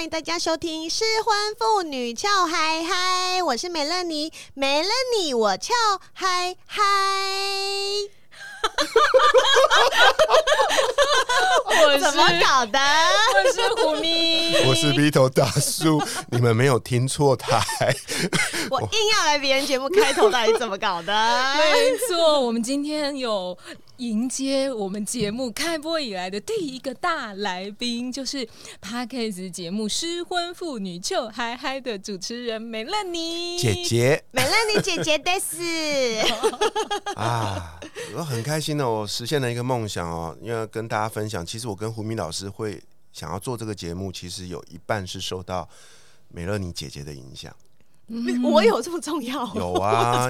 欢迎大家收听《失婚妇女俏嗨嗨》，我是美乐妮，没了你我俏嗨嗨。我怎么搞的？我是虎咪，我是鼻头大叔，你们没有听错台，我硬要来别人节目开头，到底怎么搞的？没错，我们今天有迎接我们节目开播以来的第一个大来宾，就是 p a r k e s 节目《失婚妇女就嗨嗨》的主持人美乐妮姐姐美乐妮姐姐的是，啊，我很开心的，我实现了一个梦想哦，因为跟大家分享，其实我跟胡明老师会想要做这个节目，其实有一半是受到美乐妮姐姐的影响。我有这么重要？有啊，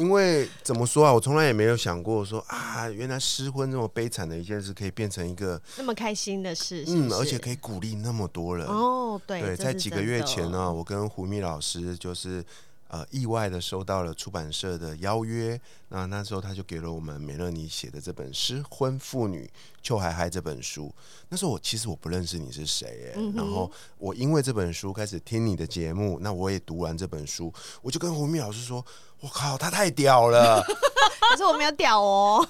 因为怎么说啊，我从来也没有想过说啊，原来失婚这么悲惨的一件事，可以变成一个那么开心的事，是嗯，而且可以鼓励那么多人。哦，对对，在几个月前呢，我跟胡咪老师就是呃意外的收到了出版社的邀约，那那时候他就给了我们美乐妮写的这本《失婚妇女邱海海》这本书。那时候我其实我不认识你是谁哎、然后我因为这本书开始听你的节目，那我也读完这本书，我就跟胡咪老师说：“我靠，他太屌了！”可是我没有屌哦。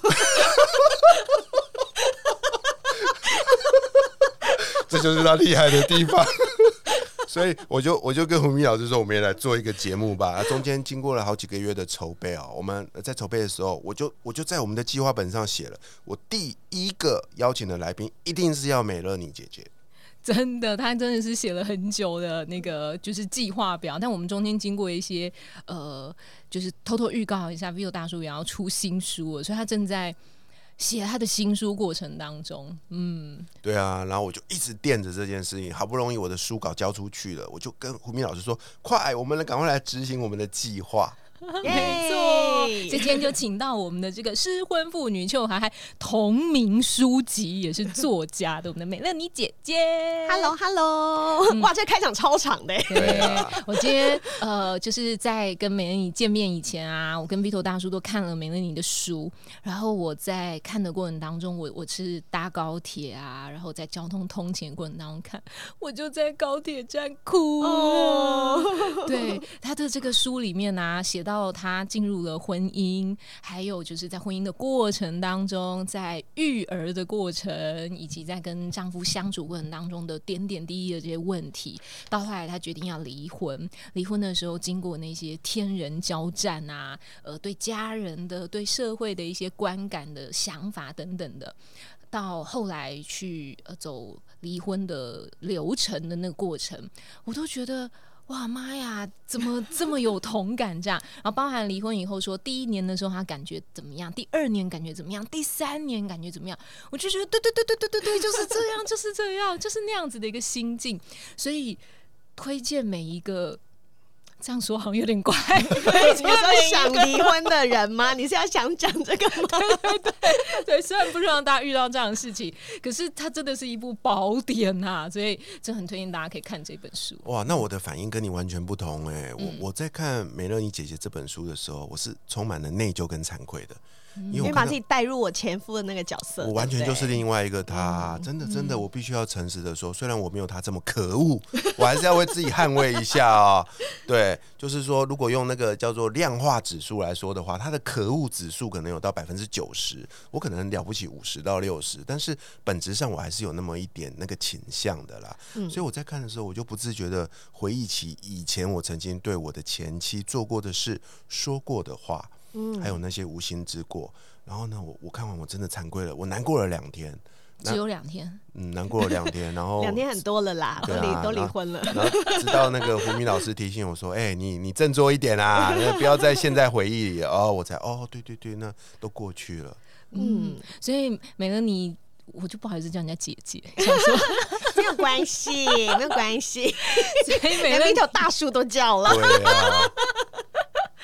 这就是他厉害的地方。所以我就我就跟胡明老师说，我们也来做一个节目吧。中间经过了好几个月的筹备哦，我们在筹备的时候，我就我就在我们的计划本上写了，我第一个邀请的来宾一定是要美乐妮姐姐。真的，他真的是写了很久的那个就是计划表，但我们中间经过一些呃，就是偷偷预告一下，Vivo 大叔也要出新书了，所以他正在写他的新书过程当中。嗯，对啊，然后我就一直惦着这件事情，好不容易我的书稿交出去了，我就跟胡明老师说：“快，我们来赶快来执行我们的计划。没错，耶所以今天就请到我们的这个失婚妇女邱海海同名书籍，也是作家的我们的美乐妮姐姐。Hello Hello，哇，这开场超长的。我今天呃，就是在跟美乐妮见面以前啊，我跟 Vito 大叔都看了美乐妮的书，然后我在看的过程当中，我我是搭高铁啊，然后在交通通勤过程当中看，我就在高铁站哭。对他的这个书里面啊，写到他进入了婚姻，还有就是在婚姻的过程当中，在育儿的过程，以及在跟丈夫相处过程当中的点点滴滴的这些问题，到后来她决定要离婚。离婚的时候，经过那些天人交战啊，呃，对家人的、对社会的一些观感的想法等等的。到后来去呃走离婚的流程的那个过程，我都觉得哇妈呀，怎么 这么有同感这样？然后包含离婚以后说，第一年的时候他感觉怎么样，第二年感觉怎么样，第三年感觉怎么样？我就觉得对对对对对对对，就是这样，就是这样，就是那样子的一个心境。所以推荐每一个。这样说好像有点怪，你是说想离婚的人吗？你是要想讲这个吗？对，虽然不希望大家遇到这样的事情，可是它真的是一部宝典呐、所以真的很推荐大家可以看这本书。”哇，那我的反应跟你完全不同哎、嗯我我在看美乐妮姐姐这本书的时候，我是充满了内疚跟惭愧的，因为把自己带入我前夫的那个角色，我完全就是另外一个他，嗯真的真的，我必须要诚实的说，虽然我没有他这么可恶，我还是要为自己捍卫一下啊、对，就是说，如果用那个叫做量化指数来说的话，他的可恶指数可能有到百分之九十，我可能了不起五十到六十，但是本质上我还是有那么一点那个倾向的啦。嗯。所以我在看的时候，我就不自觉的回忆起以前我曾经对我的前妻做过的事、说过的话，嗯还有那些无心之过。然后呢，我我看完我真的惭愧了，我难过了两天，只有两天，嗯，难过了两天，然后两天很多了啦，都对啊离都离婚了。然后直到那个胡明老师提醒我说：“哎、你你振作一点啊，不要在现在回忆里哦。”我才哦，对对对，那都过去了。嗯嗯，所以美乐你。我就不好意思叫人家姐姐，想说 没有关系，没有关系，所以美乐连一头大树都叫了。对啊，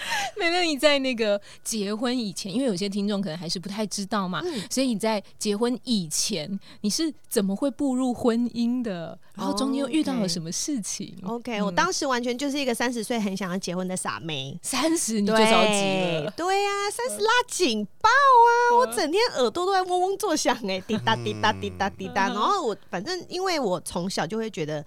美乐你在那个结婚以前，因为有些听众可能还是不太知道嘛，嗯所以你在结婚以前，你是怎么会步入婚姻的？然后中间又遇到了什么事情 OK，、我当时完全就是一个三十岁很想要结婚的傻妹。三十你就着急了，对呀、三十拉警报啊！我整天耳朵都在嗡嗡作响、哎，滴答滴答滴答滴答。然后我反正因为我从小就会觉得，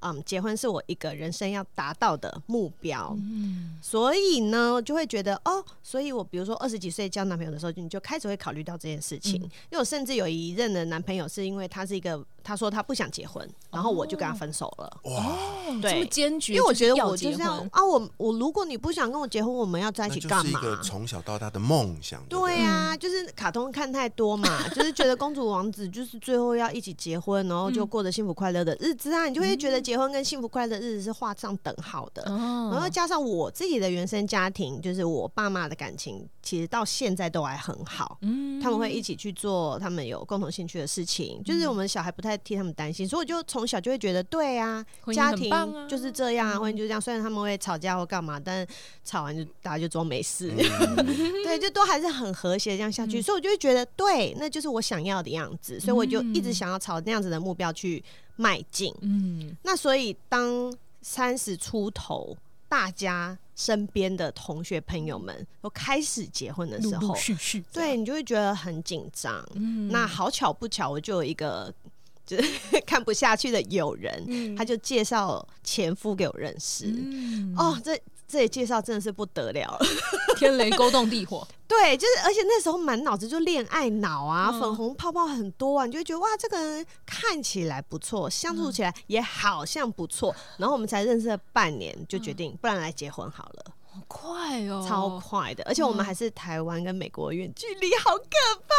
嗯，结婚是我一个人生要达到的目标，嗯。所以呢，就会觉得哦，所以我比如说二十几岁交男朋友的时候，你就开始会考虑到这件事情。嗯。因为我甚至有一任的男朋友是因为他是一个，他说他不想结婚，然后我就跟他分手了。哇，哦，对这么坚决，因为我觉得我就结婚这样啊，我我如果你不想跟我结婚，我们要在一起干嘛？是一个从小到大的梦想。不对啊，就是卡通看太多嘛，就是觉得公主王子就是最后要一起结婚，然后就过着幸福快乐的日子啊，你就会觉得结婚跟幸福快乐的日子是画上等号的。哦然后加上我自己的原生家庭，就是我爸妈的感情，其实到现在都还很好。嗯他们会一起去做他们有共同兴趣的事情，就是我们小孩不太替他们担心，所以我就从小就会觉得，对啊，家庭就是这样啊，婚姻就是这样。虽然他们会吵架或干嘛，但吵完就大家就装没事，嗯 对，就都还是很和谐这样下去。所以我就会觉得，对，那就是我想要的样子，所以我就一直想要朝那样子的目标去迈进。嗯那所以当三十出头，大家身边的同学朋友们都开始结婚的时候陆，续续这样对你就会觉得很紧张。嗯那好巧不巧，我就有一个就是 看不下去的友人，嗯他就介绍前夫给我认识。嗯哦，这这里介绍真的是不得了了。天雷勾动地火，对，就是而且那时候满脑子就恋爱脑啊，嗯粉红泡泡很多啊，你就会觉得哇，这个人看起来不错，相处起来也好像不错。然后我们才认识了半年，就决定不然来结婚好了，好快哦，超快的。而且我们还是台湾跟美国远距离，好可怕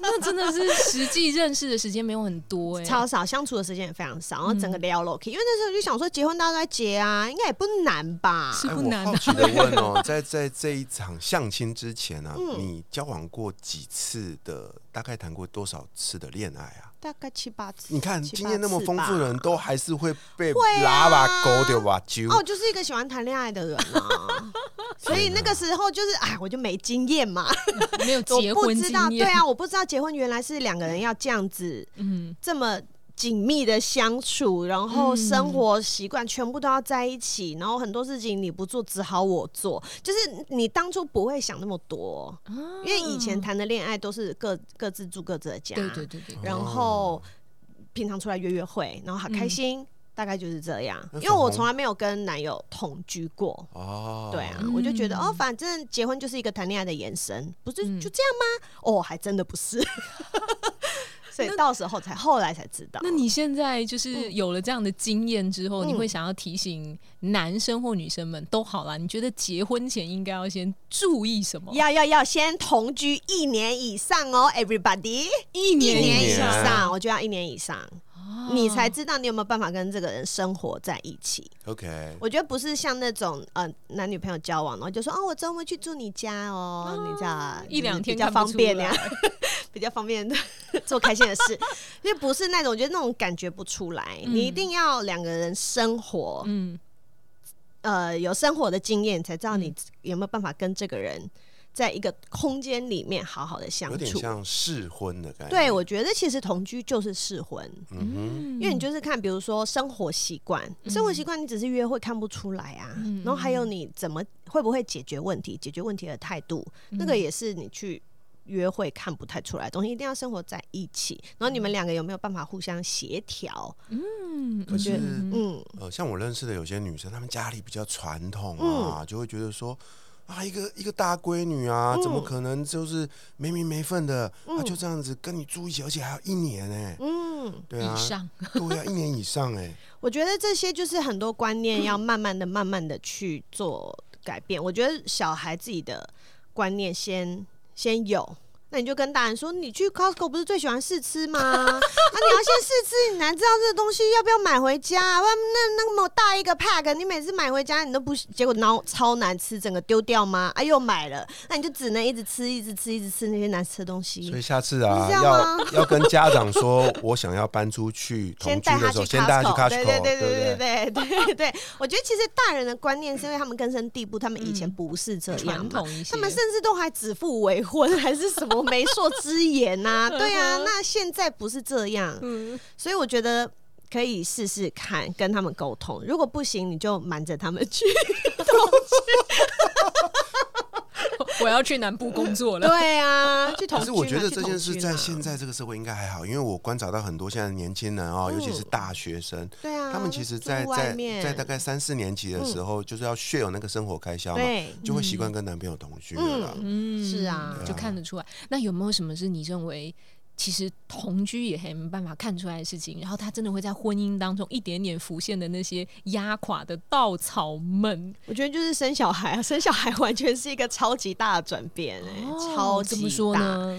那真的是实际认识的时间没有很多哎，超少，相处的时间也非常少，然后整个聊 l o k 因为那时候就想说结婚大家都在结啊，应该也不难吧？哎是不难啊我好奇的问哦，在在这一场相亲之前啊，嗯你交往过几次的？大概谈过多少次的恋爱啊？大概七八次。你看七经验那么丰富的人，都还是会被拉啊。吧勾掉吧揪。哦，就是一个喜欢谈恋爱的人啊，所以那个时候就是哎，我就没经验嘛，没有我结婚不知道，经验，对啊，我不知道结婚原来是两个人要这样子嗯，这么紧密的相处，然后嗯。生活习惯全部都要在一起，然后很多事情你不做，只好我做，就是你当初不会想那么多，因为以前谈的恋爱都是各各自住各自的家，对对对对，然后平常出来约约会，然后好开心。大概就是这样，因为我从来没有跟男友同居过，哦，对啊，嗯我就觉得哦，反正结婚就是一个谈恋爱的延伸，不是嗯。就这样吗？哦，还真的不是，所以到时候才后来才知道。那你现在就是有了这样的经验之后，嗯你会想要提醒男生或女生们都好啦，你觉得结婚前应该要先注意什么？要要要先同居一年以上哦，everybody，一一年年以上，我觉得要一年以上，哦你才知道你有没有办法跟这个人生活在一起。OK，我觉得不是像那种呃男女朋友交往，然后就说哦，我周末去住你家哦，你知道一两天 比较方便呀来，比较方便做开心的事，因为不是那种，我觉得那种感觉不出来。嗯。你一定要两个人生活，嗯，呃，有生活的经验，才知道你有没有办法跟这个人在一个空间里面好好的相处有点处。像试婚的感觉。对，我觉得其实同居就是试婚，嗯哼，因为你就是看，比如说生活习惯，生活习惯你只是约会看不出来啊。嗯然后还有你怎么会不会解决问题，解决问题的态度，那个也是你去约会看不太出来的东西，一定要生活在一起。然后你们两个有没有办法互相协调？嗯，可是嗯，呃，像我认识的有些女生，她们家里比较传统嗯啊，就会觉得说。啊，一个一个大闺女啊，怎么嗯可能就是没名没分的？啊，就这样子跟你住一起，而且还要一年哎、嗯，对啊以，上，对啊，一年以上哎、我觉得这些就是很多观念要慢慢的、慢慢的去做改变。我觉得小孩自己的观念先先有，那你就跟大人说，你去 Costco 不是最喜欢试吃吗？啊你要先试吃，你才知道这个东西要不要买回家。啊。那那么大一个 pack，你每次买回家你都不，结果然后超难吃，整个丢掉吗？哎，又买了，那你就只能一直吃，一直吃，一直吃那些难吃的东西。所以下次啊，要要跟家长说，我想要搬出去，同居的时候，先带他去 Costco，对对对对对对对对。我觉得其实大人的观念是因为他们根深蒂固，他们以前不是这样嘛，他们甚至都还指腹为婚，还是什么媒妁之言 呐？对啊，那现在不是这样，所以我觉得可以试试看跟他们沟通，如果不行，你就瞒着他们去。我要去南部工作了。对啊，去同。可是我觉得这件事在现在这个社会应该还好，因为我观察到很多现在年轻人哦，尤其是大学生，对啊，他们其实，在在在大概三四年级的时候，就是要血有那个生活开销嘛，就会习惯跟男朋友同居了。嗯，是啊，就看得出来。那有没有什么是你认为？其实同居也很没办法看出来的事情，然后他真的会在婚姻当中一点点浮现的那些压垮的稻草们，我觉得就是生小孩啊，生小孩完全是一个超级大的转变，哎，超级大。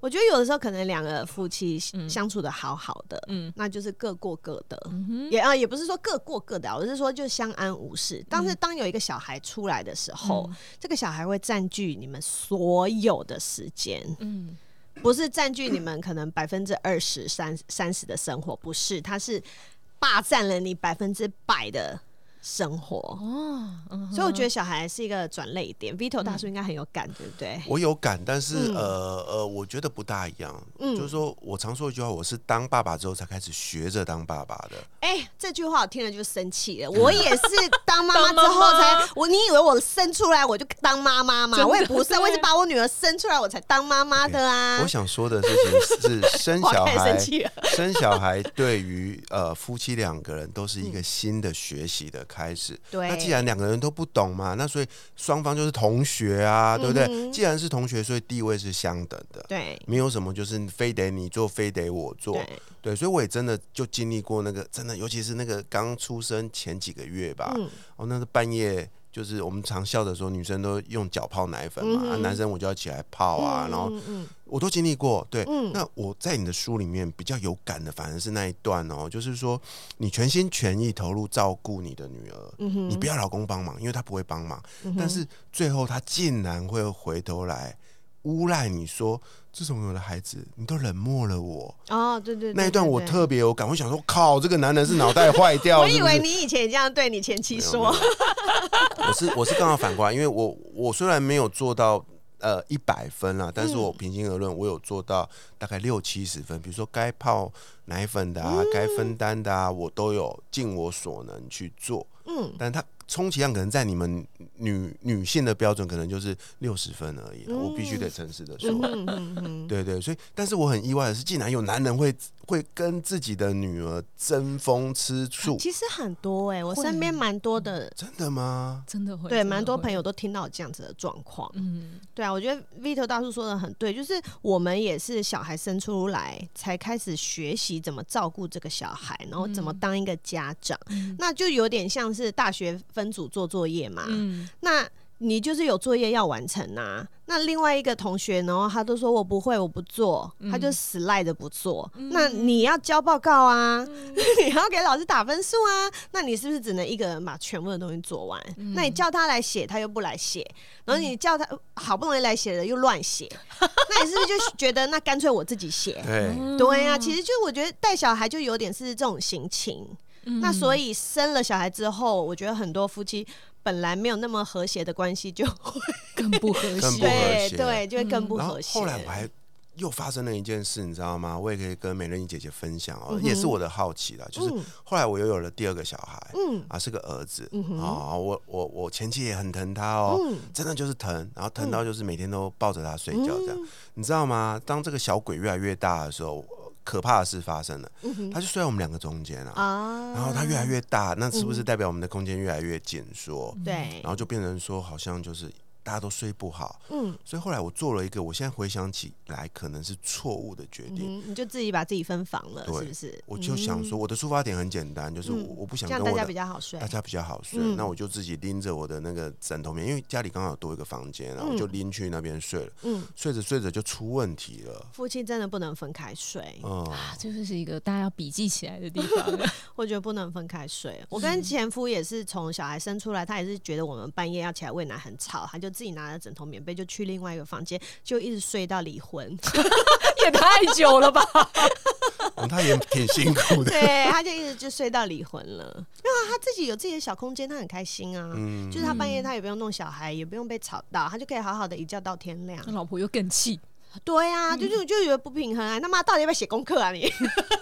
我觉得有的时候可能两个夫妻相处的好好的，嗯，那就是各过各的，也啊也不是说各过各的，我是说就相安无事。但是当有一个小孩出来的时候，这个小孩会占据你们所有的时间，嗯。不是占据你们可能百分之二十三三十的生活，不是，他是霸占了你百分之百的。生活哦，所以我觉得小孩是一个转泪点。Vito 大叔应该很有感，对不对？我有感，但是呃呃，我觉得不大一样。嗯，就是说我常说一句话，我是当爸爸之后才开始学着当爸爸的。哎，这句话我听了就生气了。我也是当妈妈之后才，我你以为我生出来我就当妈妈吗？我也不是，我是把我女儿生出来我才当妈妈的啊。我想说的事情是，生 小孩，生小孩对于呃夫妻两个人都是一个新的学习的。开始，那既然两个人都不懂嘛，那所以双方就是同学啊，对不对？既然是同学，所以地位是相等的，对，没有什么就是非得你做，非得我做，对，所以我也真的就经历过那个，真的，尤其是那个刚出生前几个月吧，哦，那是半夜。就是我们常笑的时候，女生都用脚泡奶粉嘛，男生我就要起来泡啊，然后我都经历过。对，那我在你的书里面比较有感的，反而是那一段哦，就是说你全心全意投入照顾你的女儿，你不要老公帮忙，因为他不会帮忙，但是最后他竟然会回头来诬赖你说。自从有了孩子，你都冷漠了我。哦，对对，那一段我特别有感。我想说，靠，这个男人是脑袋坏掉。我以为你以前也这样对你前妻说。我是我是刚好反过来，因为我我虽然没有做到呃一百分了，但是我平心而论，我有做到大概六七十分。比如说该泡奶粉的啊，该分担的啊，我都有尽我所能去做。嗯，但他。充其量可能在你们女女性的标准，可能就是六十分而已。我必须得诚实的说，对对。所以，但是我很意外的是，竟然有男人会会跟自己的女儿争风吃醋。其实很多哎，我身边蛮多的。真的吗？真的会。对，蛮多朋友都听到这样子的状况。嗯，对啊，我觉得 Vito 大叔说的很对，就是我们也是小孩生出来才开始学习怎么照顾这个小孩，然后怎么当一个家长，那就有点像是大学。分组做作业嘛，嗯那你就是有作业要完成呐。那另外一个同学，然后他都说我不会，我不做，他就死赖着不做。那你要交报告啊，你要给老师打分数啊。那你是不是只能一个人把全部的东西做完？那你叫他来写，他又不来写。然后你叫他好不容易来写的又乱写，那你是不是就觉得那干脆我自己写？对对呀，其实就我觉得带小孩就有点是这种心情。那所以生了小孩之后，我觉得很多夫妻本来没有那么和谐的关系就 会更不和谐，对对，就会更不和谐。后来我还又发生了一件事，你知道吗？我也可以跟美人鱼姐姐分享哦，也是我的好奇了。就是后来我又有了第二个小孩，嗯啊，是个儿子啊，我我我前妻也很疼他哦，真的就是疼，然后疼到就是每天都抱着他睡觉这样，你知道吗？当这个小鬼越来越大的时候。可怕的事发生了，他就睡在我们两个中间啊，然后他越来越大，那是不是代表我们的空间越来越紧缩？对，然后就变成说，好像就是大家都睡不好，嗯所以后来我做了一个，我现在回想起来可能是错误的决定。嗯，你就自己把自己分房了，是不是？我就想说，我的出发点很简单，就是嗯我我不想这样大家比较好睡大。家比较好睡，嗯那我就自己拎着我的那个枕头棉，因为家里刚好有多一个房间，然后嗯我就拎去那边睡了。嗯，睡着睡着就出问题了，夫妻真的不能分开睡，嗯，啊，这就是一个大家要笔记起来的地方。我觉得不能分开睡。我跟前夫也是从小孩生出来，他也是觉得我们半夜要起来喂奶很吵，他就自己拿着枕头棉被就去另外一个房间，就一直睡到离婚。也太久了吧？嗯他也挺辛苦的，对，他就一直就睡到离婚了。没有啊，他自己有自己的小空间，他很开心啊。嗯，就是他半夜他也不用弄小孩，也不用被吵到，他就可以好好的一觉到天亮那。老婆又更气，对啊，就就就觉得不平衡啊！他妈到底要不要写功课啊你？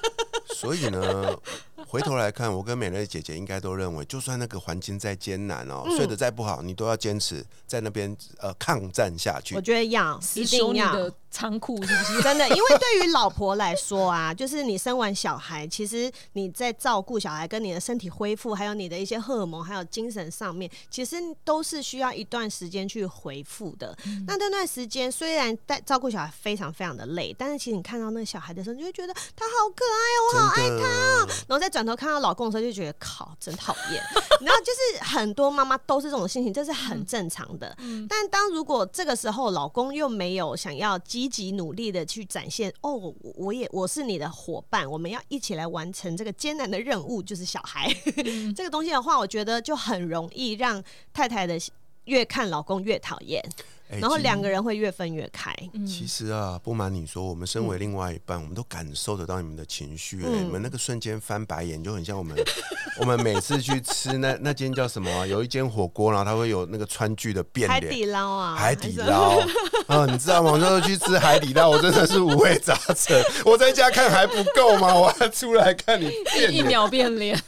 所以呢，回头来看，我跟美乐姐姐应该都认为，就算那个环境再艰难哦，嗯睡得再不好，你都要坚持在那边呃抗战下去我。觉得要，一定要。你的仓库是不是？真的，因为对于老婆来说啊，就是你生完小孩，其实你在照顾小孩、跟你的身体恢复，还有你的一些荷尔蒙，还有精神上面，其实都是需要一段时间去回复的。那那段时间虽然带照顾小孩非常非常的累，但是其实你看到那个小孩的时候，你就会觉得他好可爱哦，我好爱他、哦，然后再转头看到老公的时候，就觉得靠，真讨厌。然后就是很多妈妈都是这种心情，这是很正常的。但当如果这个时候老公又没有想要积极努力的去展现，哦，我我也我是你的伙伴，我们要一起来完成这个艰难的任务，就是小孩、这个东西的话，我觉得就很容易让太太的越看老公越讨厌，哎然后其两个人会越分越开。其实啊，不瞒你说，我们身为另外一半，我们都感受得到你们的情绪、你们那个瞬间翻白眼，就很像我们 我们每次去吃那那间叫什么啊、有一间火锅，然后它会有那个川剧的变脸。海底捞啊，海底捞啊，你知道吗？我那时候去吃海底捞，我真的是五味杂陈。我在家看还不够吗？我还出来看你变脸，一秒变脸。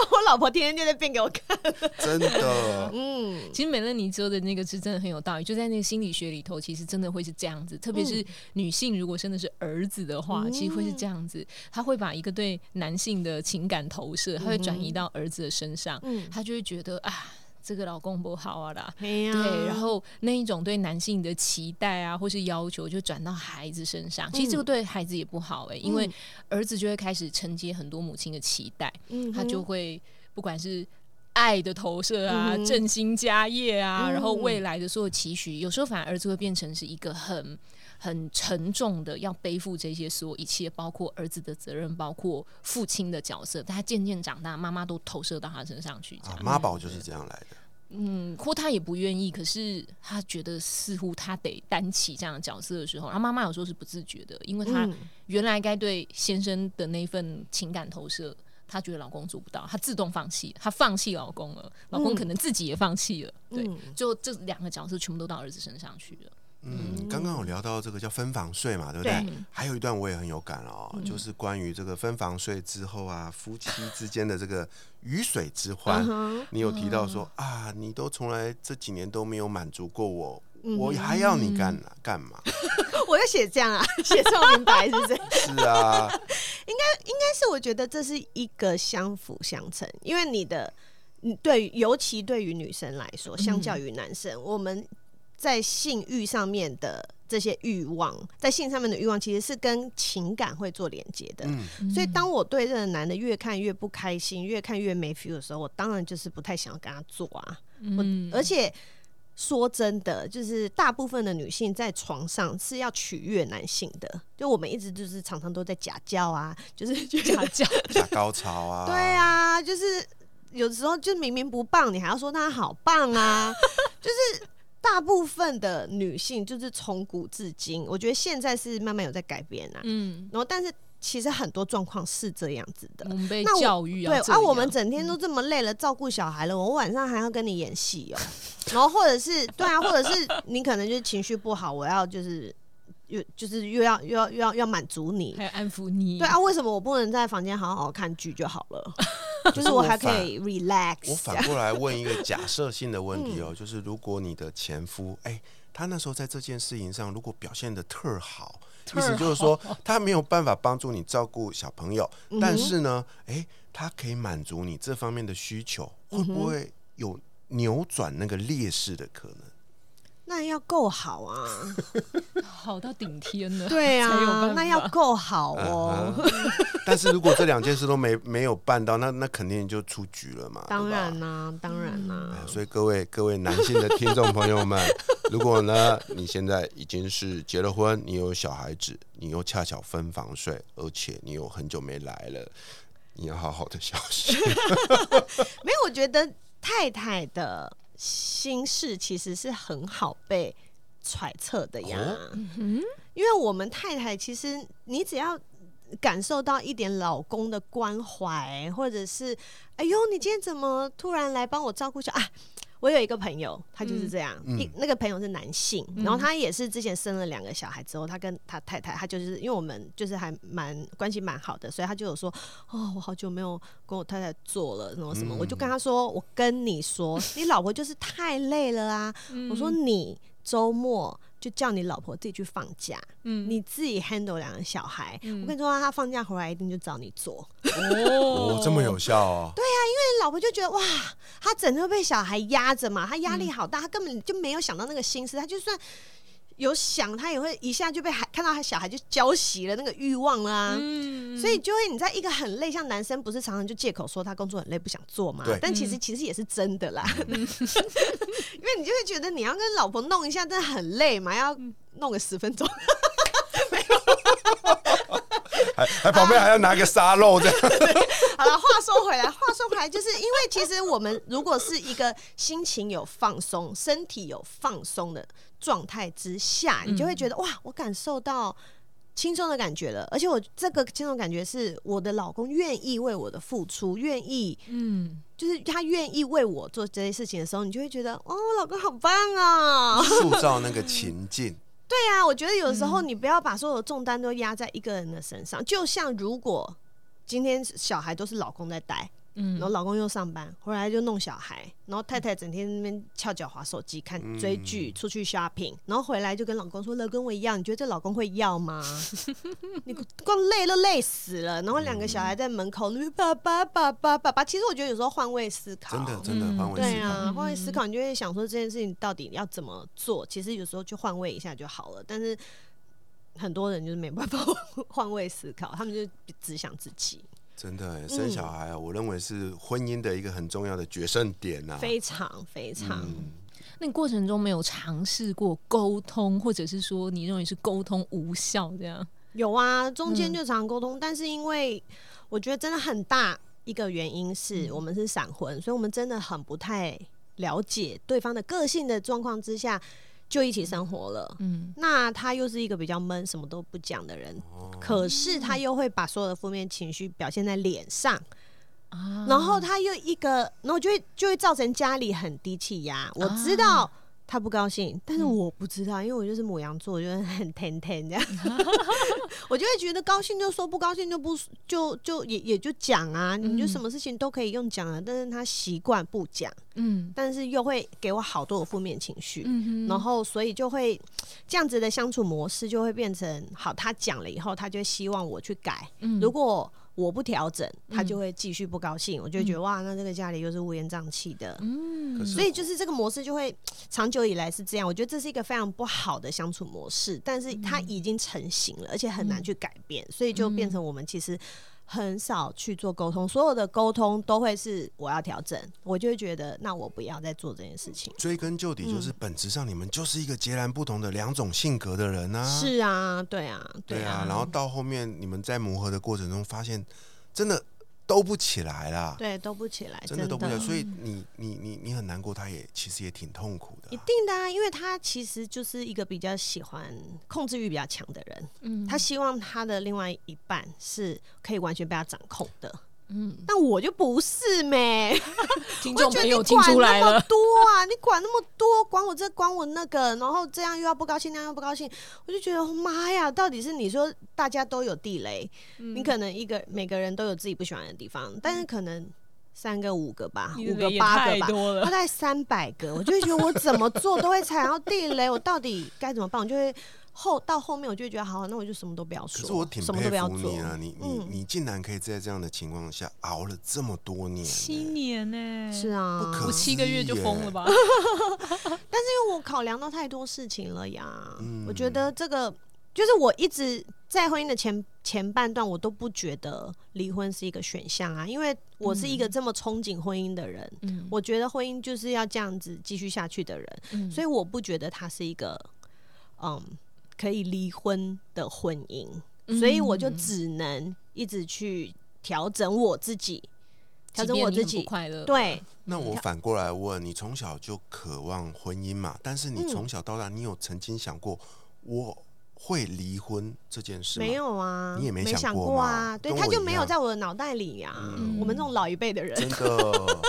那我老婆天天就在变给我看。真的。嗯，其实美乐妮说的那个是真的很有道理，就在那个心理学里头，其实真的会是这样子。特别是女性如果生的是儿子的话，嗯其实会是这样子，她会把一个对男性的情感投射，她会转移到儿子的身上，嗯她就会觉得啊。这个老公不好啊啦，对然后那一种对男性的期待啊，或是要求，就转到孩子身上。其实这个对孩子也不好诶、因为儿子就会开始承接很多母亲的期待，嗯他就会不管是爱的投射啊、振兴家业啊，嗯。然后未来的所有期许，有时候反而儿子会变成是一个很。很沉重的要背负这些所有一切，包括儿子的责任，包括父亲的角色。但他渐渐长大，妈妈都投射到他身上去，这样。啊，妈宝就是这样来的。嗯，或他也不愿意，可是他觉得似乎他得担起这样的角色的时候，然后妈妈有时候是不自觉的，因为他嗯原来该对先生的那份情感投射，她觉得老公做不到，她自动放弃，她放弃老公了，老公可能自己也放弃了，对，嗯就这两个角色全部都到儿子身上去了。嗯，刚刚有聊到这个叫分房睡嘛，对不对？对还有一段我也很有感哦，就是关于这个分房睡之后啊，夫妻之间的这个鱼水之欢。嗯你有提到说啊，你都从来这几年都没有满足过我，嗯我还要你干啊干嘛？我要写这样啊，写这么明白是不是？是啊，应该应该是我觉得这是一个相辅相成，因为你的，嗯，对，尤其对于女生来说，相较于男生，我们在性欲上面的这些欲望，在性上面的欲望，其实是跟情感会做连接的。嗯，所以，当我对这个男的越看越不开心，越看越没 feel 的时候，我当然就是不太想要跟他做啊。我嗯而且说真的，就是大部分的女性在床上是要取悦男性的，就我们一直就是常常都在假叫啊，就是觉得家教，假高潮啊，对，啊，就是有时候就明明不棒，你还要说他好棒啊，就是。大部分的女性就是从古至今，我觉得现在是慢慢有在改变啊。嗯，然后，但是其实很多状况是这样子的我。们被教育啊对啊，我们整天都这么累了，照顾小孩了，我晚上还要跟你演戏哦。然后或者是对啊，或者是你可能就是情绪不好，我要就是又就是又要又要又要要满足你。还有安抚你，对啊，为什么我不能在房间好好看剧就好了？就是我还可以 relax 我。反过来问一个假设性的问嗯题哦，就是如果你的前夫，哎、他那时候在这件事情上如果表现的特好，意思就是说他没有办法帮助你照顾小朋友，嗯但是呢，哎、他可以满足你这方面的需求，会不会有扭转那个劣势的可能？那要够好啊，好到顶天了。对啊那要法够好哦。但是如果这两件事都没没有办到，那那肯定就出局了嘛。当然啦、当然啦、哎所以各位各位男性的听众朋友们，如果呢你现在已经是结了婚，你有小孩子，你又恰巧分房睡，而且你有很久没来了，你要好好的小心。没有，我觉得太太的心事其实是很好被揣测的呀。哦因为我们太太其实你只要感受到一点老公的关怀，或者是哎呦，你今天怎么突然来帮我照顾小啊？我有一个朋友，他就是这样，嗯一那个朋友是男性，嗯然后他也是之前生了两个小孩之后，他跟他太太，他就是因为我们就是还蛮关系蛮好的，所以他就有说，哦，我好久没有跟我太太做了，什么什么，嗯我就跟他说，我跟你说，你老婆就是太累了啊，我说你周末就叫你老婆自己去放假，嗯你自己 handle 两个小孩。嗯我跟你说，他放假回来一定就找你做。哦，这么有效哦。对，啊，因为老婆就觉得哇，他整天都被小孩压着嘛，他压力好大，他根本就没有想到那个心思，他就算。有想，他也会一下就被孩看到他小孩就浇熄了那个欲望啦、嗯所以就会你在一个很累，像男生不是常常就借口说他工作很累不想做嘛对，但其实其实也是真的啦，因为你就会觉得你要跟老婆弄一下，真的很累嘛，要弄个十分钟。还还旁边还要拿个沙漏这样。好了，话说回来，话说回来，就是因为其实我们如果是一个心情有放松、身体有放松的状态之下，你就会觉得哇，我感受到轻松的感觉了。而且我这个轻松感觉是我的老公愿意为我的付出，愿意嗯，就是他愿意为我做这些事情的时候，你就会觉得哦，我老公好棒啊！塑造那个情境，对啊，我觉得有时候你不要把所有的重担都压在一个人的身上。就像如果今天小孩都是老公在带，嗯然后老公又上班，回来就弄小孩，然后太太整天那边翘脚划手机、看追剧、出去 shopping，然后回来就跟老公说：“老公我一样，你觉得这老公会要吗？你光累都累死了。”然后两个小孩在门口那边爸爸爸爸爸爸。其实我觉得有时候换位思考，真的真的嗯换位思考。对啊，换位思考，你就会想说这件事情到底要怎么做？其实有时候就换位一下就好了，但是很多人就是没办法 换位思考，他们就只想自己，真的欸生小孩啊，我认为是婚姻的一个很重要的决胜点呐。非常非常。嗯，那你过程中没有尝试过沟通，或者是说你认为是沟通无效这样？有啊，中间就常沟通，但是因为我觉得真的很大一个原因是我们是闪婚，所以我们真的很不太了解对方的个性的状况之下，就一起生活了。嗯。那他又是一个比较闷、什么都不讲的人，哦。可是他又会把所有的负面情绪表现在脸上，啊。然后他又一个，然后就会就会造成家里很低气压。我知道他不高兴，但是我不知道，因为我就是母羊座，就是很甜甜这样，我就会觉得高兴就说，不高兴就不就就也也就讲啊，你就什么事情都可以用讲啊，但是他习惯不讲，嗯但是又会给我好多的负面情绪。嗯然后，所以就会这样子的相处模式就会变成好。他讲了以后，他就希望我去改。嗯如果我不调整，他就会继续不高兴。我就觉得哇，那这个家里又是乌烟瘴气的。嗯所以就是这个模式就会长久以来是这样。我觉得这是一个非常不好的相处模式，但是它已经成型了，而且很难去改变，所以就变成我们其实。很少去做沟通，所有的沟通都会是我要调整，我就会觉得那我不要再做这件事情。追根究底，就是本质上你们就是一个截然不同的两种性格的人啊。是啊，对啊，对啊啊，，然后到后面你们在磨合的过程中，发现真的兜不起来啦，对，都不起来，真的都不起来，所以你你你你很难过，他也其实也挺痛苦的一啊。定的啊，因为他其实就是一个比较喜欢控制欲比较强的人，嗯。他希望他的另外一半是可以完全被他掌控的。嗯，但我就不是没，听我就觉得你众朋友听管出来了，那么多啊，你管那么多，管我这管我那个，然后这样又要不高兴，那样又不高兴，我就觉得妈呀，到底是你说大家都有地雷，嗯。你可能一个每个人都有自己不喜欢的地方，但是可能三个五个吧，五个八个吧，大概三百个，我就会觉得我怎么做都会踩到地雷，我到底该怎么办？我就会后到后面我就会觉得好，那我就什么都不要说，可是我挺什么都佩不要做服你。啊，你你嗯你竟然可以在这样的情况下熬了这么多年呢，七年呢、是啊，不可我七个月就疯了吧？但是因为我考量到太多事情了呀。嗯我觉得这个就是我一直在婚姻的前前半段，我都不觉得离婚是一个选项啊，因为我是一个这么憧憬婚姻的人，嗯我觉得婚姻就是要这样子继续下去的人，嗯所以我不觉得它是一个嗯可以离婚的婚姻，嗯。所以我就只能一直去调整我自己，调整我自己。快乐，对，那我反过来问你，从小就渴望婚姻嘛？但是你嗯从小到大，你有曾经想过我会离婚这件事？没，有啊，你也没没想想过啊，对，他就没有在我的脑袋里呀、嗯我们这种老一辈的人真的。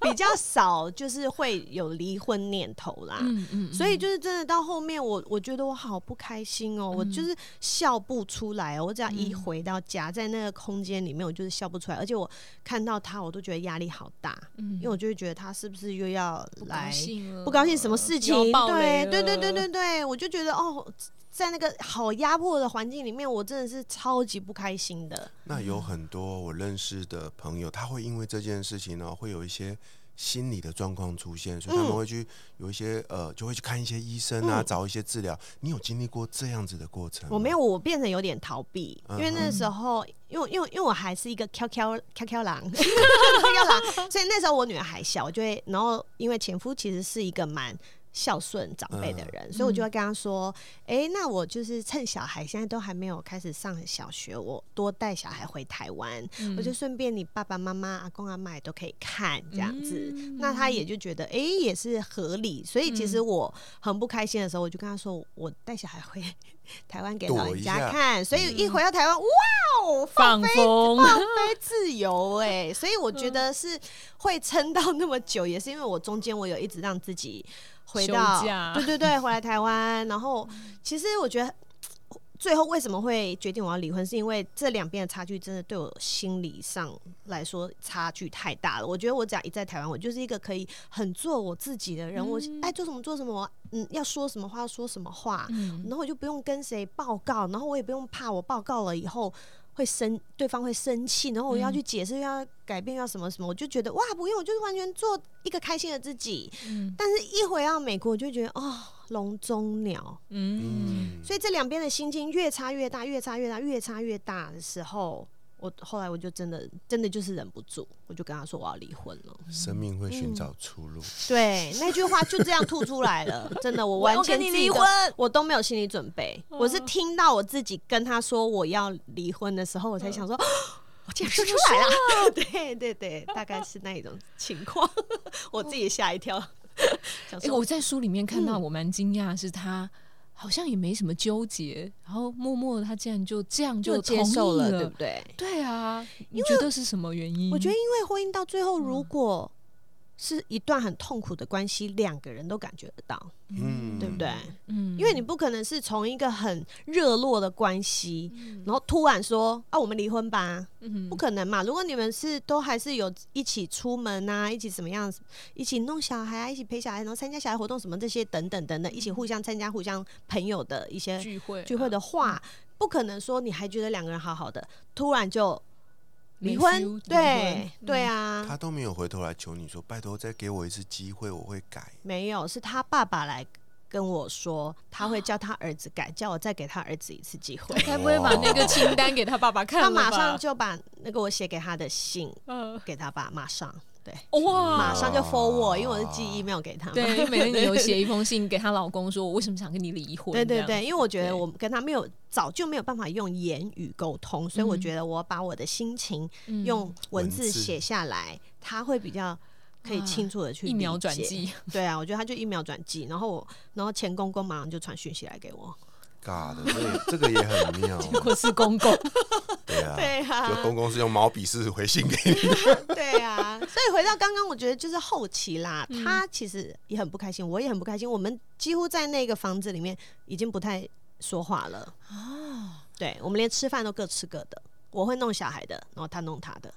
比较少，就是会有离婚念头啦。嗯嗯，所以就是真的到后面我，我觉得我好不开心哦，我嗯就是笑不出来哦。我只要一回到家，在那个空间里面，我就是笑不出来，而且我看到他，我都觉得压力好大，嗯因为我就会觉得他是不是又要不高来兴，不高兴什么事情？对对对对对对，我就觉得哦，在那个好压迫的环境里面，我真的是超级不开心的。那有很多我认识的朋友，他会因为这件事情呢，会有一些心理的状况出现，所以他们嗯会去有一些呃，就会去看一些医生啊，嗯找一些治疗。你有经历过这样子的过程？我没有，我变成有点逃避，因为那嗯时候，因为因为因为我还是一个飘飘飘飘狼，飘飘狼，所以那时候我女儿还小，我就会，然后因为前夫其实是一个蛮。孝顺长辈的人，所以我就会跟他说：“哎、那我就是趁小孩现在都还没有开始上小学，我多带小孩回台湾，嗯我就顺便你爸爸妈妈、阿公阿妈也都可以看这样子。嗯那他也就觉得，哎、也是合理。所以其实我很不开心的时候，我就跟他说，我带小孩回 台湾给老人家看。所以一回到台湾，哇哦，放飞，放飞自由哎、所以我觉得是会撑到那么久，也是因为我中间我有一直让自己回到对对对，回来台湾。然后其实我觉得。最后为什么会决定我要离婚？是因为这两边的差距真的对我心理上来说差距太大了。我觉得我只要一在台湾，我就是一个可以很做我自己的人，我爱做什么做什么，嗯，要说什么话说什么话，嗯然后我就不用跟谁报告，然后我也不用怕我报告了以后会生对方会生气，然后我要去解释，又要改变，要什么什么，我就觉得哇，不用，我就是完全做一个开心的自己。嗯但是，一回到美国，我就觉得哦，笼中鸟。嗯，嗯，所以这两边的心境越差越大，越差越大，越差越大的时候，我后来我就真的真的就是忍不住，我就跟他说我要离婚了。生命会寻找出路。对，那句话就这样吐出来了，真的，我完全跟你自婚我都没有心理准备。我是听到我自己跟他说我要离婚的时候，我才想说，我竟然说出来了。对对对，大概是那一种情况，我自己也吓一跳，想哎、说我在书里面看到，嗯我蛮惊讶，是他好像也没什么纠结，然后默默的他竟然就这样就接受了，了，对不对？对啊，你觉得是什么原因？我觉得，因为婚姻到最后，如果是一段很痛苦的关系，两个人都感觉得到，嗯，对不对？嗯。因为你不可能是从一个很热络的关系，然后突然说啊，我们离婚吧，嗯不可能嘛。如果你们是都还是有一起出门啊，一起怎么样，一起弄小孩啊，一起陪小孩，然后参加小孩活动什么这些等等等等，一起互相参加、互相朋友的一些聚会啊聚会的话，不可能说你还觉得两个人好好的，突然就离婚对对啊，他都没有回头来求你说，拜托再给我一次机会，我会改。没有，是他爸爸来跟我说，他会叫他儿子改，叫我再给他儿子一次机会。他不会把那个清单给他爸爸看他？马上就把那个我写给他的信呃给他爸，马上对，哇，马上就 forward，因为我是寄 email 给他嘛。对，因为美人你有写一封信给她老公说，我为什么想跟你离婚？对对对，因为我觉得我跟他没有早就没有办法用言语沟通，所以我嗯觉得我把我的心情嗯用文字写下来，他会比较可以清楚的去一秒。转寄，对啊，我觉得他就一秒转寄，然后我，然后前公公马上就传讯息来给我。尬的，所以这个也很妙。我是公公，对啊，对啊就公公是用毛笔式回信给你。对啊，所以回到刚刚，我觉得就是后期啦，嗯他其实也很不开心，我也很不开心。我们几乎在那个房子里面已经不太说话了。哦，对，我们连吃饭都各吃各的。我会弄小孩的，然后他弄他的。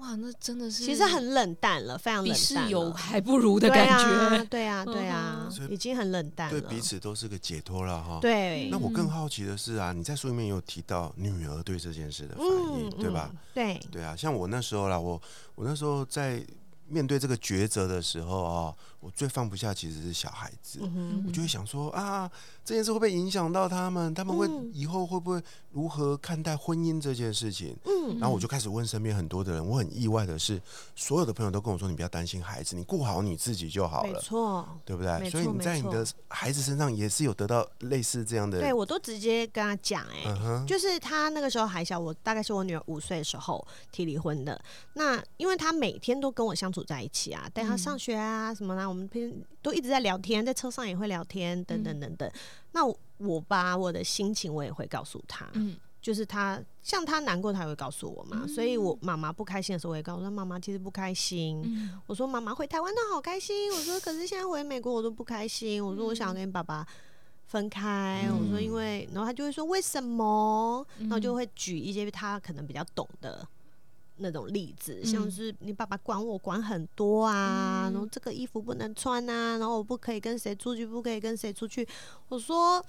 哇，那真的是其实很冷淡了，非常比冷淡室友了还不如的对感啊觉。对啊，对啊嗯所以，已经很冷淡了，对彼此都是个解脱了哈。。对那，我更好奇的是啊，你在书里面有提到女儿对这件事的反应，嗯对吧？？嗯对，对啊，像我那时候啦，我我那时候在面对这个抉择的时候啊，我最放不下其实是小孩子。我就会想说啊，这件事会不会影响到他们？他们会嗯以后会不会如何看待婚姻这件事情？嗯然后我就开始问身边很多的人，我很意外的是，所有的朋友都跟我说，你不要担心孩子，你顾好你自己就好了没，错，对不对？所以你在你的孩子身上也是有得到类似这样的，对我都直接跟他讲，哎，嗯，就是他那个时候还小，我大概是我女儿五岁的时候提离婚的。那因为他每天都跟我相处在一起啊，带他上学啊什么啦，我们平时都一直在聊天，在车上也会聊天，等等等等。那我我把我的心情我也会告诉他，嗯就是他像他难过，他也会告诉我嘛。所以我妈妈不开心的时候，我也告诉他妈妈其实不开心。嗯我说妈妈回台湾都好开心，我说可是现在回美国我都不开心，我说我想要跟爸爸分开，嗯我说因为，然后他就会说为什么，嗯然后就会举一些他可能比较懂的。那种例子，像是你爸爸管我管很多啊，然后这个衣服不能穿啊，然后我不可以跟谁出去，不可以跟谁出去。我说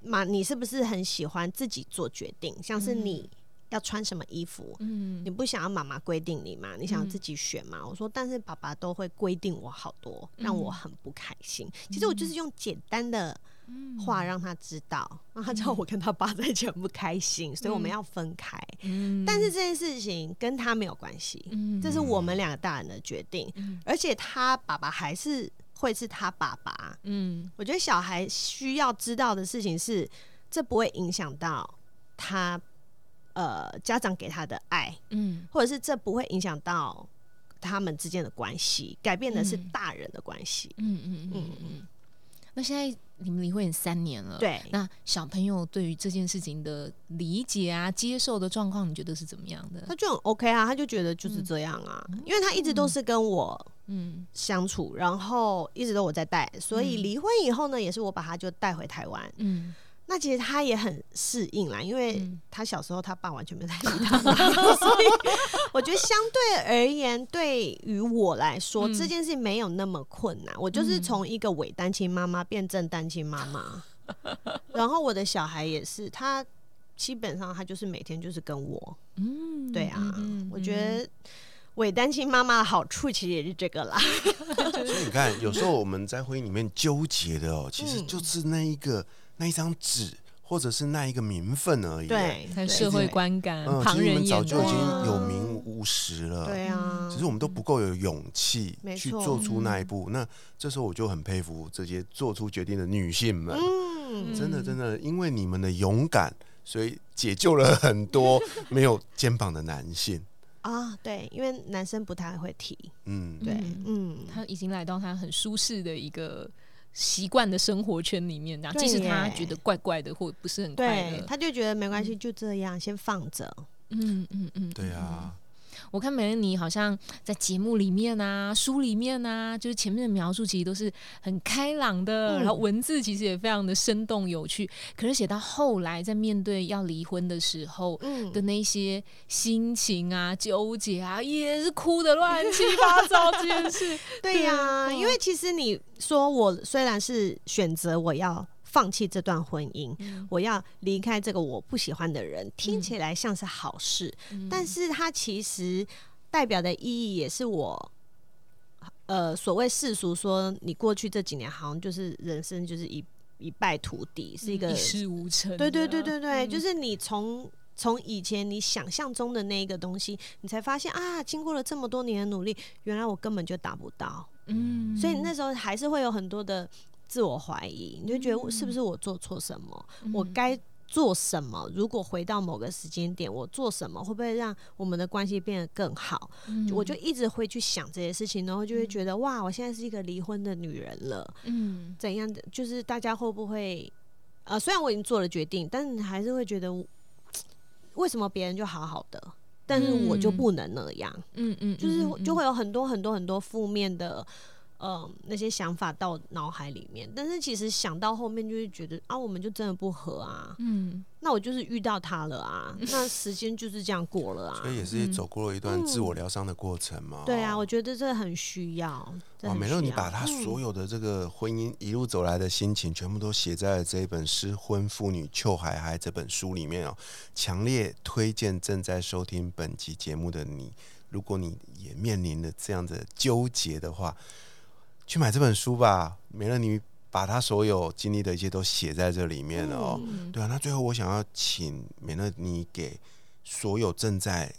妈，你是不是很喜欢自己做决定？像是你要穿什么衣服，嗯你不想要妈妈规定你嘛？你想要自己选嘛？我说，但是爸爸都会规定我好多，让我很不开心。其实我就是用简单的话让他知道，让他知道我跟他爸在一起很不开心，所以我们要分开。嗯但是这件事情跟他没有关系，嗯这是我们两个大人的决定，嗯而且他爸爸还是会是他爸爸。嗯我觉得小孩需要知道的事情是，这不会影响到他呃家长给他的爱，嗯或者是这不会影响到他们之间的关系，改变的是嗯大人的关系。嗯嗯嗯嗯。那现在你们离婚也三年了，。对，那小朋友对于这件事情的理解啊、接受的状况，你觉得是怎么样的他？就很 OK 啊，他就觉得就是这样啊，因为他一直都是跟我嗯相处，然后一直都我在带，所以嗯离婚以后呢，也是我把他就带回台湾。嗯那其实他也很适应啦，因为嗯他小时候他爸完全没有在理他嘛，所以我觉得相对而言，对于我来说，嗯这件事情没有那么困难。我就是嗯从一个伪单亲妈妈变正单亲妈妈，然后我的小孩也是，他基本上他就是每天就是跟我，嗯，对啊，嗯我觉得。伪单亲妈妈的好处其实也是这个啦，所以你看，有时候我们在婚姻里面纠结的哦，其实嗯就是那一个那一张纸，或者是那一个名分而已。，对，社会观感、嗯，其旁实你们早就已经，有名无实了。对啊，只是我们都不够有勇气去做出那一步。那这时候我就很佩服这些做出决定的女性们，嗯，真的真的，因为你们的勇敢，所以解救了很多 没有肩膀的男性。啊，对，因为男生不太会提，嗯，对，嗯。嗯，他已经来到他很舒适的一个习惯的生活圈里面，这样，对即使他觉得怪怪的或不是很快对，乐，他就觉得没关系，就这样，先放着。嗯嗯嗯，对啊，我看美恩妮好像在节目里面啊、书里面啊，就是前面的描述其实都是很开朗的，嗯然后文字其实也非常的生动有趣。可是写到后来，在面对要离婚的时候嗯的那些心情啊、纠结啊，也是哭的乱七八糟这件事。对呀、对因为其实你说我虽然是选择我要放弃这段婚姻，嗯。我要离开这个我不喜欢的人，听起来像是好事，嗯。但是它其实代表的意义也是我。呃，所谓世俗说，你过去这几年好像就是人生就是一一败涂地，是一个一事无成。对对对对对，嗯。就是你从从以前你想象中的那一个东西，你才发现啊，经过了这么多年的努力，原来我根本就达不到，嗯。所以那时候还是会有很多的自我怀疑，你就觉得是不是我做错什么，我嗯该。做什么？如果回到某个时间点，我做什么会不会让我们的关系变得更好？嗯我就一直会去想这些事情，然后就会觉得哇，我现在是一个离婚的女人了。嗯怎样的，就是大家会不会呃，虽然我已经做了决定，但是你还是会觉得为什么别人就好好的，但是我就不能那样，嗯嗯，就是嗯就会有很多很多很多负面的嗯，那些想法到脑海里面，但是其实想到后面就会觉得啊，我们就真的不合啊，嗯，那我就是遇到他了啊，那时间就是这样过了啊所，以也是走过了一段自我疗伤的过程嘛。对啊，哦我觉得这很需要。这哇，很美乐，你把他嗯所有的这个婚姻一路走来的心情，全部都写在了这一本《失婚妇女邱海海》这本书里面哦。强烈推荐正在收听本集节目的你，如果你也面临了这样的纠结的话，去买这本书吧。美乐，你把他所有经历的一切都写在这里面了哦。嗯对啊，那最后我想要请美乐你给所有正在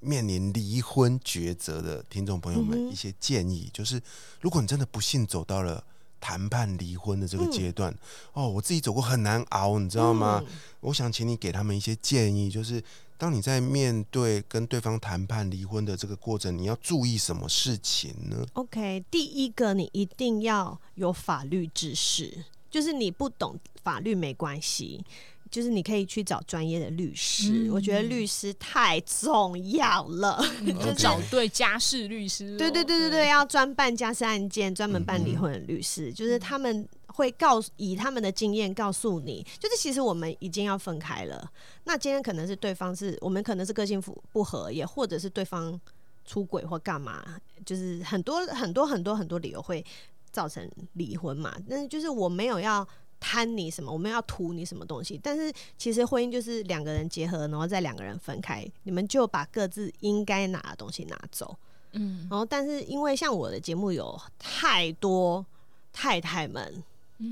面临离婚抉择的听众朋友们一些建议，就是如果你真的不幸走到了谈判离婚的这个阶段，哦，我自己走过很难熬，你知道吗？嗯我想请你给他们一些建议，就是当你在面对跟对方谈判离婚的这个过程，你要注意什么事情呢？OK，第一个你一定要有法律知识，就是你不懂法律没关系，就是你可以去找专业的律师。嗯我觉得律师太重要了。嗯 就找对家事律师哦。对对对对对，要专办家事案件、专门办离婚的律师，就是他们会告诉以他们的经验告诉你，就是其实我们已经要分开了。那今天可能是对方是我们可能是个性不不合，也或者是对方出轨或干嘛，就是很多很多很多很多理由会造成离婚嘛。但是就是我没有要。贪你什么？我们要图你什么东西？但是其实婚姻就是两个人结合，然后再两个人分开，你们就把各自应该拿的东西拿走。嗯然后，但是因为像我的节目有太多太太们嗯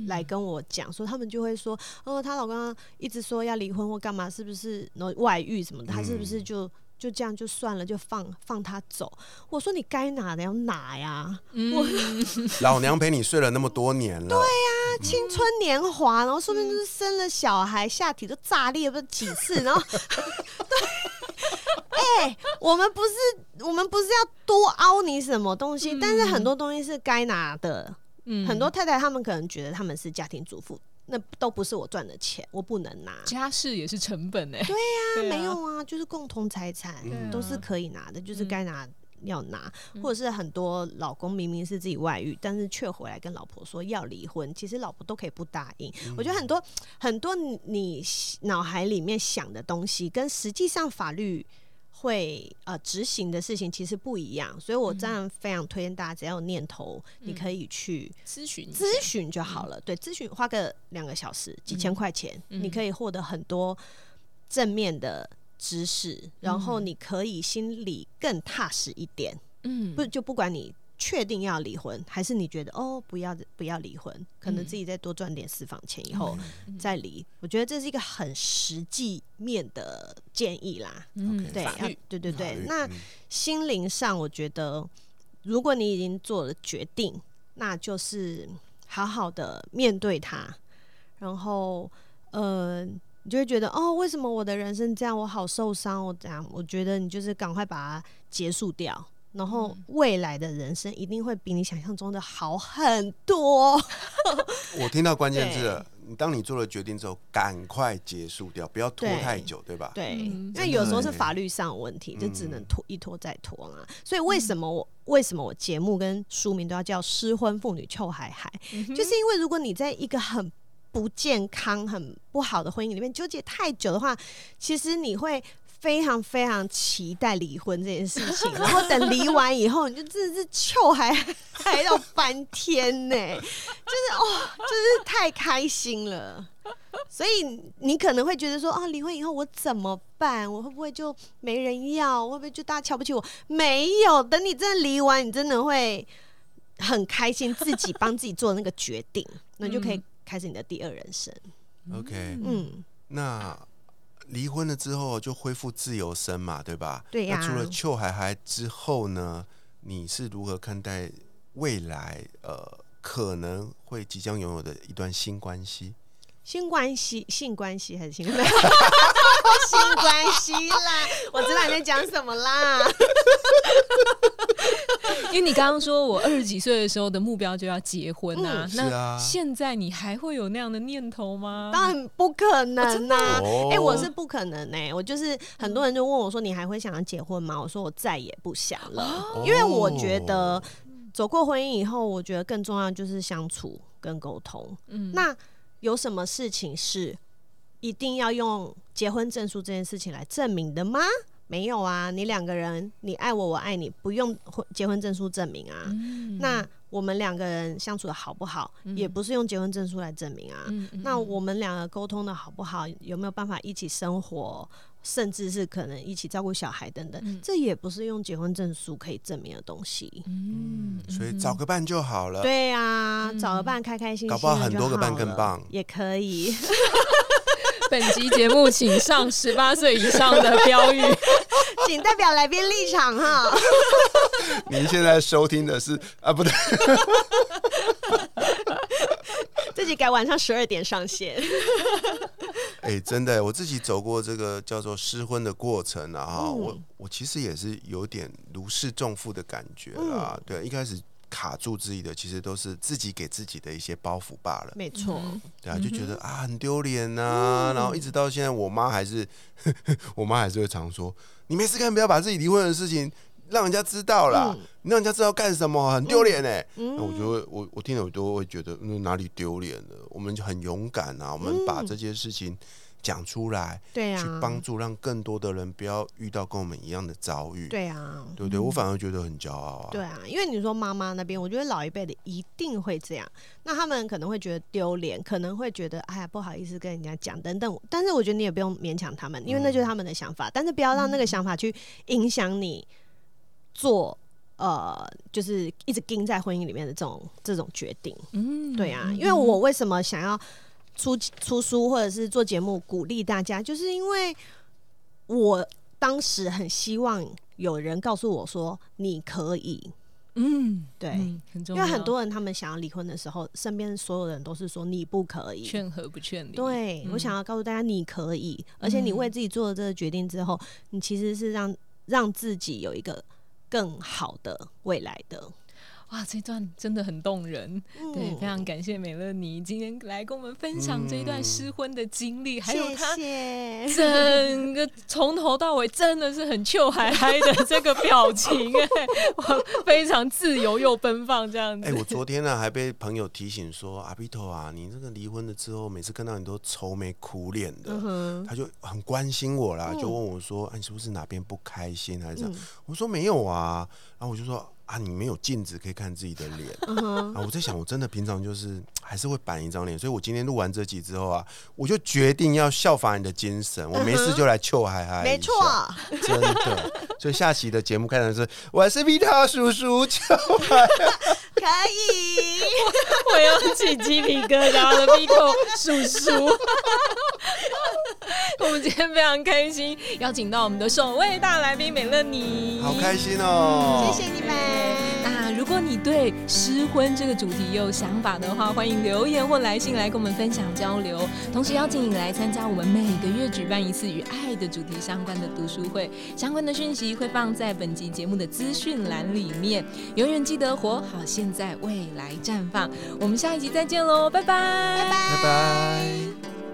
来跟我讲说，他们就会说，哦，她老公一直说要离婚或干嘛，是不是？然后外遇什么的，他是不是就就这样就算了，就放放他走？我说你该拿的要拿呀，我 老娘陪你睡了那么多年了，对呀、青春年华，然后说不定就是生了小孩，下体都炸裂不知道几次，然后 对，哎、我们不是我们不是要多凹你什么东西，但是很多东西是该拿的。嗯很多太太他们可能觉得他们是家庭主妇，那都不是我赚的钱，我不能拿。家事也是成本哎。对呀啊没有啊，就是共同财产、嗯都是可以拿的，就是嗯该拿。要拿，或者是很多老公明明是自己外遇，但是却回来跟老婆说要离婚，其实老婆都可以不答应。我觉得很多很多你你脑海里面想的东西，跟实际上法律会呃执行的事情其实不一样，所以我真的非常推荐大家，只要有念头，你可以去咨询咨询就好了。对，咨询花个两个小时，几千块钱，嗯。你可以获得很多正面的知识，然后你可以心里更踏实一点。嗯。不就不管你确定要离婚，还是你觉得哦不要不要离婚，可能嗯自己再多赚点私房钱以后嗯再离。我觉得这是一个很实际面的建议啦。嗯对，要对对对。那嗯心灵上，我觉得如果你已经做了决定，那就是好好的面对它，然后呃，你就会觉得哦，为什么我的人生这样，我好受伤，我这样，我觉得你就是赶快把它结束掉。然后嗯未来的人生一定会比你想象中的好很多。我听到关键字了。你当你做了决定之后，赶快结束掉，不要拖太久，对吧？对，嗯那有时候是法律上的问题，就只能嗯拖一拖再拖啦。所以为什么我为什么我节目跟书名都要叫《失婚妇女臭海海》，就是因为如果你在一个很不健康、很不好的婚姻里面纠结太久的话，其实你会。非常非常期待离婚这件事情，然后等离完以后，你就真的是臭海海到翻天呢、就是哦，就是太开心了。所以你可能会觉得说啊，离婚以后我怎么办？我会不会就没人要？我会不会就大家瞧不起我？没有，等你真的离完，你真的会很开心，自己帮自己做那个决定，那你就可以开始你的第二人生。OK，嗯，那离婚了之后就恢复自由身嘛，对吧？对呀那除了邱海海之后呢，你是如何看待未来呃可能会即将拥有的一段新关系？性关系、性关系还是性关系？性关系啦，我知道你在讲什么啦。因为你刚刚说我二十几岁的时候的目标就要结婚啊，嗯是啊那现在你还会有那样的念头吗？当然不可能呐、哦哎、我是不可能呢、我就是很多人就问我说：“你还会想要结婚吗？”我说：“我再也不想了，因为我觉得走过婚姻以后，我觉得更重要就是相处跟沟通。嗯，那有什么事情是一定要用结婚证书这件事情来证明的吗？没有啊，你两个人，你爱我，我爱你，不用婚结婚证书证明啊。嗯那我们两个人相处的好不好，也不是用结婚证书来证明啊。那我们两个沟通的好不好，有没有办法一起生活，甚至是可能一起照顾小孩等等，嗯这也不是用结婚证书可以证明的东西。嗯所以找个伴就好了。对啊，找个伴开开心心的搞不好很多个伴更棒也可以。本集节目请上十八岁以上的标语。仅代表来宾立场哈。您现在收听的是啊，不对，自己改晚上十二点上线。哎、真的，我自己走过这个叫做失婚的过程啊，哈、嗯我我其实也是有点如释重负的感觉啦。嗯对，一开始卡住自己的，其实都是自己给自己的一些包袱罢了。没错，对啊，就觉得啊很丢脸呐，然后一直到现在，我妈还是 我妈还是会常说，你没事干，不要把自己离婚的事情让人家知道啦，嗯。你让人家知道干什么，很丢脸哎。嗯。那我就会我我听了我都会觉得，嗯，哪里丢脸了？我们就很勇敢啊，我们把嗯这件事情讲出来，对啊，去帮助让更多的人不要遇到跟我们一样的遭遇，对啊，对不对？我反而觉得很骄傲啊。对啊，因为你说妈妈那边，我觉得老一辈的一定会这样，那他们可能会觉得丢脸，可能会觉得哎呀不好意思跟人家讲等等。但是我觉得你也不用勉强他们，因为那就是他们的想法，但是不要让那个想法去影响你做呃，就是一直盯在婚姻里面的这种这种决定。嗯对啊，因为我为什么想要出出书或者是做节目鼓励大家，就是因为我当时很希望有人告诉我说你可以，嗯，对。因为很多人他们想要离婚的时候，身边所有人都是说你不可以。劝和不劝离。对，嗯我想要告诉大家你可以，而且你为自己做了这个决定之后，你其实是让让自己有一个更好的未来的。哇，这段真的很动人。对，嗯非常感谢美乐妮今天来跟我们分享这一段嗯失婚的经历，还有谢她。整个从头到尾真的是很臭嗨嗨的这个表情，哎，我非常自由又奔放这样子。哎、我昨天呢还被朋友提醒说，阿比头啊，你这个离婚了之后，每次看到你都愁眉苦脸的。嗯，他就很关心我啦，嗯就问我说：“哎、你是不是哪边不开心还是这样？”嗯我说：“没有啊。”然后我就说：“啊，你没有镜子可以看自己的脸。嗯，啊，我在想，我真的平常就是 还是会板一张脸，所以我今天录完这集之后啊，我就决定要效仿你的精神，我没事就来糗嗨嗨。没错，，真的。所以下期的节目开场是：我是 Vita 叔叔，糗嗨。可以。我要起鸡皮疙瘩的，Vito 叔叔。我们今天非常开心，邀请到我们的首位大来宾美乐妮，好开心哦！谢谢你们。那如果你对失婚这个主题有想法的话，欢迎留言或来信来跟我们分享交流。同时邀请你来参加我们每个月举办一次与爱的主题相关的读书会，相关的讯息会放在本集节目的资讯栏里面。永远记得活好现在，未来绽放。我们下一集再见喽，拜拜，拜拜拜拜。